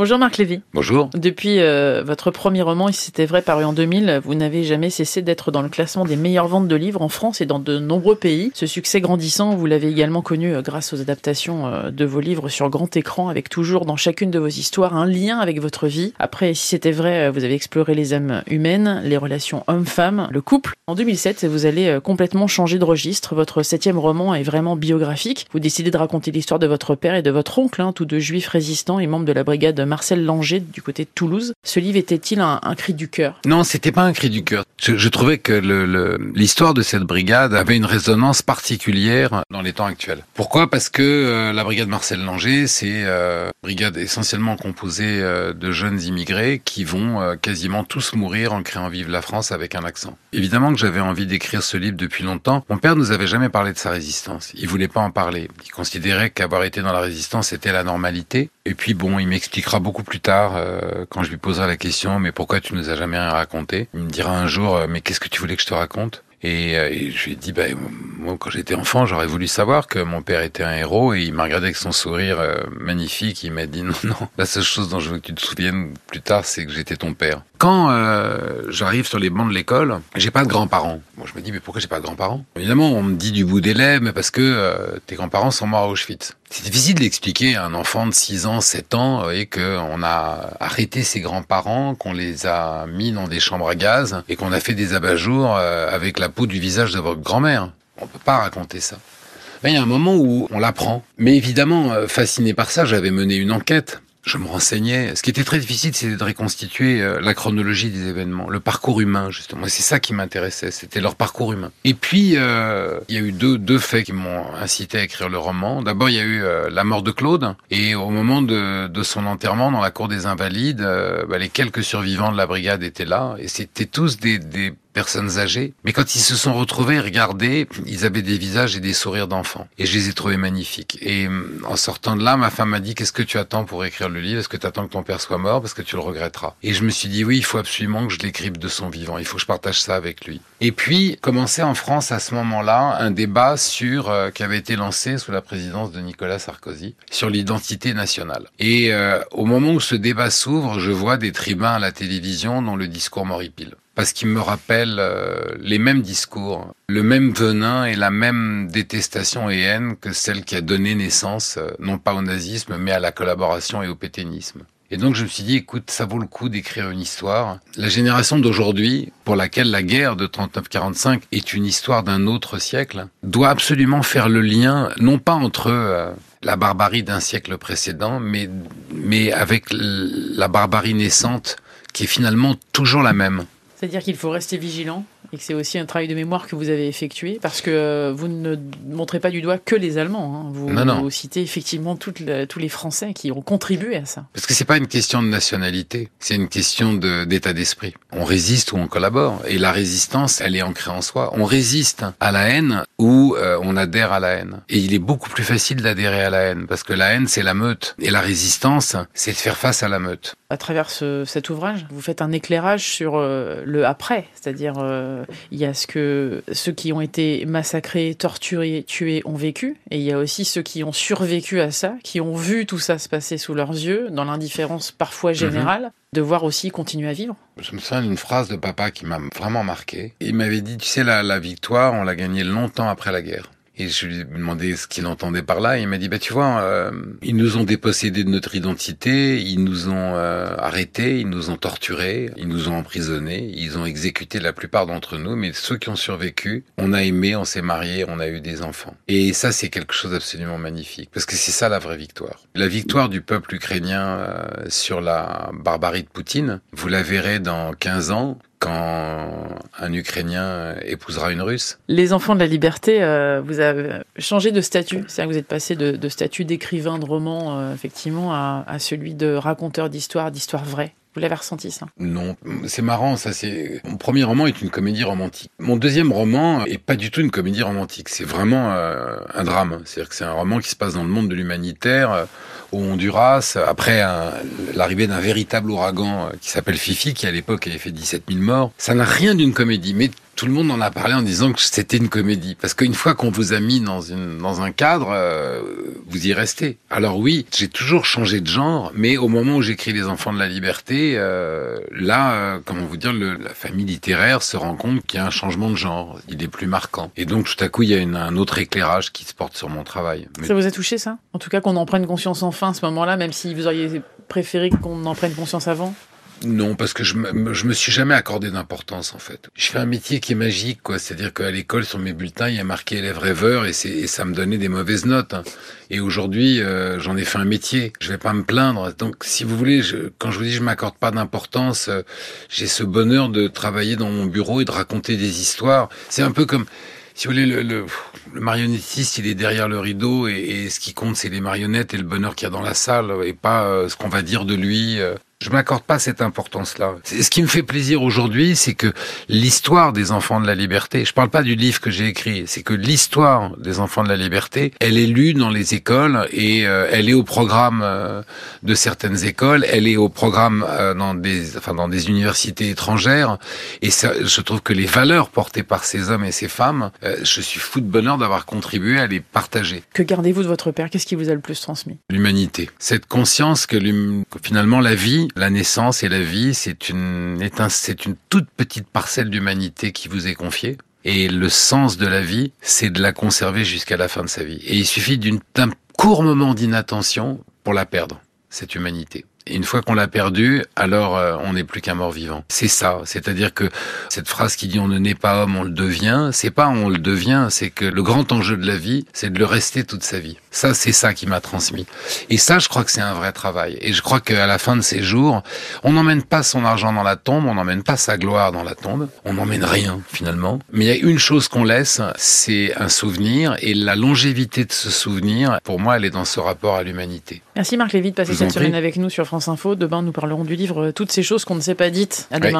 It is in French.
Bonjour Marc Lévy. Bonjour. Depuis euh, votre premier roman, si c'était vrai, paru en 2000, vous n'avez jamais cessé d'être dans le classement des meilleures ventes de livres en France et dans de nombreux pays. Ce succès grandissant, vous l'avez également connu euh, grâce aux adaptations euh, de vos livres sur grand écran, avec toujours dans chacune de vos histoires un lien avec votre vie. Après, si c'était vrai, vous avez exploré les âmes humaines, les relations hommes-femmes, le couple. En 2007, vous allez complètement changer de registre. Votre septième roman est vraiment biographique. Vous décidez de raconter l'histoire de votre père et de votre oncle, hein, tous deux juifs résistants et membres de la brigade Marcel Langer du côté de Toulouse. Ce livre était-il un, cri du cœur? Non, c'était pas un cri du cœur. Je, trouvais que l'histoire de cette brigade avait une résonance particulière dans les temps actuels. Pourquoi? Parce que euh, la brigade Marcel Langer, c'est euh, une brigade essentiellement composée euh, de jeunes immigrés qui vont quasiment tous mourir en créant Vive la France avec un accent. Évidemment que j'avais envie d'écrire ce livre depuis longtemps. Mon père nous avait jamais parlé de sa résistance. Il voulait pas en parler. Il considérait qu'avoir été dans la résistance était la normalité. Et puis bon, il m'expliquera beaucoup plus tard euh, quand je lui poserai la question mais pourquoi tu nous as jamais rien raconté? Il me dira un jour euh, mais qu'est-ce que tu voulais que je te raconte? Et, euh, et, je lui ai dit, bah, moi, quand j'étais enfant, j'aurais voulu savoir que mon père était un héros. Et il m'a regardé avec son sourire magnifique. Il m'a dit, non, non, la seule chose dont je veux que tu te souviennes plus tard, c'est que j'étais ton père. Quand euh, j'arrive sur les bancs de l'école, j'ai pas de grands-parents. Moi, je me dis, mais pourquoi j'ai pas de grands-parents? Évidemment, on me dit du bout des lèvres, mais parce que euh, tes grands-parents sont morts à Auschwitz. C'est difficile d'expliquer à un enfant de 6 ans, 7 ans, et qu'on a arrêté ses grands-parents, qu'on les a mis dans des chambres à gaz, et qu'on a fait des abat-jours euh, avec la peau du visage de votre grand-mère. On peut pas raconter ça. Il y a un moment où on l'apprend. Mais évidemment, fasciné par ça, j'avais mené une enquête je me renseignais. Ce qui était très difficile, c'était de reconstituer euh, la chronologie des événements, le parcours humain, justement. C'est ça qui m'intéressait, c'était leur parcours humain. Et puis, euh, il y a eu deux, deux faits qui m'ont incité à écrire le roman. D'abord, il y a eu euh, la mort de Claude, et au moment de, de son enterrement dans la cour des Invalides, bah, les quelques survivants de la brigade étaient là, et c'était tous des, des personnes âgées. Mais quand ils se sont retrouvés, regardés, ils avaient des visages et des sourires d'enfants. Et je les ai trouvés magnifiques. Et en sortant de là, ma femme m'a dit, qu'est-ce que tu attends pour écrire le livre? Est-ce que tu attends que ton père soit mort? Parce que tu le regretteras. Et je me suis dit, oui, il faut absolument que je l'écrive de son vivant. Il faut que je partage ça avec lui. Et puis, commençait en France à ce moment-là un débat sur euh, qui avait été lancé sous la présidence de Nicolas Sarkozy sur l'identité nationale. Et euh, au moment où ce débat s'ouvre, je vois des tribuns à la télévision dont le discours m'horripile parce qu'il me rappelle euh, les mêmes discours, le même venin et la même détestation et haine que celle qui a donné naissance, euh, non pas au nazisme, mais à la collaboration et au pétainisme. Et donc je me suis dit, écoute, ça vaut le coup d'écrire une histoire. La génération d'aujourd'hui, pour laquelle la guerre de 39-45 est une histoire d'un autre siècle, doit absolument faire le lien, non pas entre euh, la barbarie d'un siècle précédent, mais, mais avec la barbarie naissante qui est finalement toujours la même. C'est-à-dire qu'il faut rester vigilant et que c'est aussi un travail de mémoire que vous avez effectué parce que euh, vous ne montrez pas du doigt que les Allemands. Hein. Vous, vous, citez effectivement tous les Français qui ont contribué à ça. Parce que c'est pas une question de nationalité, c'est une question d'état d'esprit. On résiste ou on collabore et la résistance, elle est ancrée en soi. On résiste à la haine ou euh, on adhère à la haine. Et il est beaucoup plus facile d'adhérer à la haine parce que la haine, c'est la meute et la résistance, c'est de faire face à la meute à travers cet ouvrage, vous faites un éclairage sur euh, le après, c'est-à-dire euh, il y a ce que ceux qui ont été massacrés, torturés, tués ont vécu, et il y a aussi ceux qui ont survécu à ça, qui ont vu tout ça se passer sous leurs yeux, dans l'indifférence parfois générale, mhm. de voir aussi continuer à vivre. Je me souviens d'une phrase de papa qui m'a vraiment marqué. Il m'avait dit, tu sais, la victoire, on l'a gagnée longtemps après la guerre. Et je lui ai demandé ce qu'il entendait par là. il m'a dit, bah tu vois, euh, ils nous ont dépossédés de notre identité, ils nous ont euh, arrêtés, ils nous ont torturés, ils nous ont emprisonnés, ils ont exécuté la plupart d'entre nous. Mais ceux qui ont survécu, on a aimé, on s'est marié, on a eu des enfants. Et ça, c'est quelque chose d'absolument magnifique, parce que c'est ça la vraie victoire. La victoire du peuple ukrainien euh, sur la barbarie de Poutine, vous la verrez dans 15 ans quand un Ukrainien épousera une Russe. Les enfants de la liberté, euh, vous avez changé de statut, c'est-à-dire que vous êtes passé de, statut d'écrivain de roman, euh, effectivement, à, celui de raconteur d'histoire, d'histoire vraie. Vous l'avez ressenti ça Non, c'est marrant ça. C'est mon premier roman est une comédie romantique. Mon deuxième roman est pas du tout une comédie romantique. C'est vraiment euh, un drame. C'est-à-dire que c'est un roman qui se passe dans le monde de l'humanitaire au Honduras, après l'arrivée d'un véritable ouragan euh, qui s'appelle Fifi, qui à l'époque avait fait 17 000 morts. Ça n'a rien d'une comédie, mais tout le monde en a parlé en disant que c'était une comédie. Parce qu'une fois qu'on vous a mis dans, une, dans un cadre, euh, vous y restez. Alors oui, j'ai toujours changé de genre, mais au moment où j'écris Les Enfants de la Liberté, euh, là, euh, comment vous dire, le, la famille littéraire se rend compte qu'il y a un changement de genre. Il est plus marquant. Et donc tout à coup, il y a une, un autre éclairage qui se porte sur mon travail. Mais... Ça vous a touché ça? En tout cas, qu'on en prenne conscience enfin à ce moment-là, même si vous auriez préféré qu'on en prenne conscience avant? Non, parce que je me, je me suis jamais accordé d'importance en fait. Je fais un métier qui est magique, quoi. C'est-à-dire qu'à l'école, sur mes bulletins, il y a marqué élève rêveur et, et ça me donnait des mauvaises notes. Hein. Et aujourd'hui, euh, j'en ai fait un métier. Je vais pas me plaindre. Donc, si vous voulez, je, quand je vous dis je m'accorde pas d'importance, euh, j'ai ce bonheur de travailler dans mon bureau et de raconter des histoires. C'est un peu comme si vous voulez, le, le, marionnettiste, il est derrière le rideau et, et ce qui compte, c'est les marionnettes et le bonheur qu'il y a dans la salle et pas euh, ce qu'on va dire de lui. Je m'accorde pas cette importance-là. Ce qui me fait plaisir aujourd'hui, c'est que l'histoire des enfants de la liberté, je parle pas du livre que j'ai écrit, c'est que l'histoire des enfants de la liberté, elle est lue dans les écoles et euh, elle est au programme euh, de certaines écoles, elle est au programme euh, dans des, enfin dans des universités étrangères. Et ça, je trouve que les valeurs portées par ces hommes et ces femmes, je suis fou de bonheur d'avoir contribué à les partager. Que gardez-vous de votre père? Qu'est-ce qui vous a le plus transmis? L'humanité, cette conscience que finalement la vie la naissance et la vie, c'est une, toute petite parcelle d'humanité qui vous est confiée. Et le sens de la vie, c'est de la conserver jusqu'à la fin de sa vie. Et il suffit d'un court moment d'inattention pour la perdre, cette humanité. Et une fois qu'on l'a perdu, alors euh, on n'est plus qu'un mort vivant. C'est ça, c'est-à-dire que cette phrase qui dit on ne naît pas homme, on le devient, c'est pas on le devient, c'est que le grand enjeu de la vie, c'est de le rester toute sa vie. Ça, c'est ça qui m'a transmis. Et ça, je crois que c'est un vrai travail. Et je crois qu'à la fin de ces jours, on n'emmène pas son argent dans la tombe, on n'emmène pas sa gloire dans la tombe, on n'emmène rien finalement. Mais il y a une chose qu'on laisse, c'est un souvenir, et la longévité de ce souvenir, pour moi, elle est dans ce rapport à l'humanité. Merci Marc Lévy de passer cette semaine avec nous sur France Info. Demain, nous parlerons du livre Toutes ces choses qu'on ne s'est pas dites. À demain.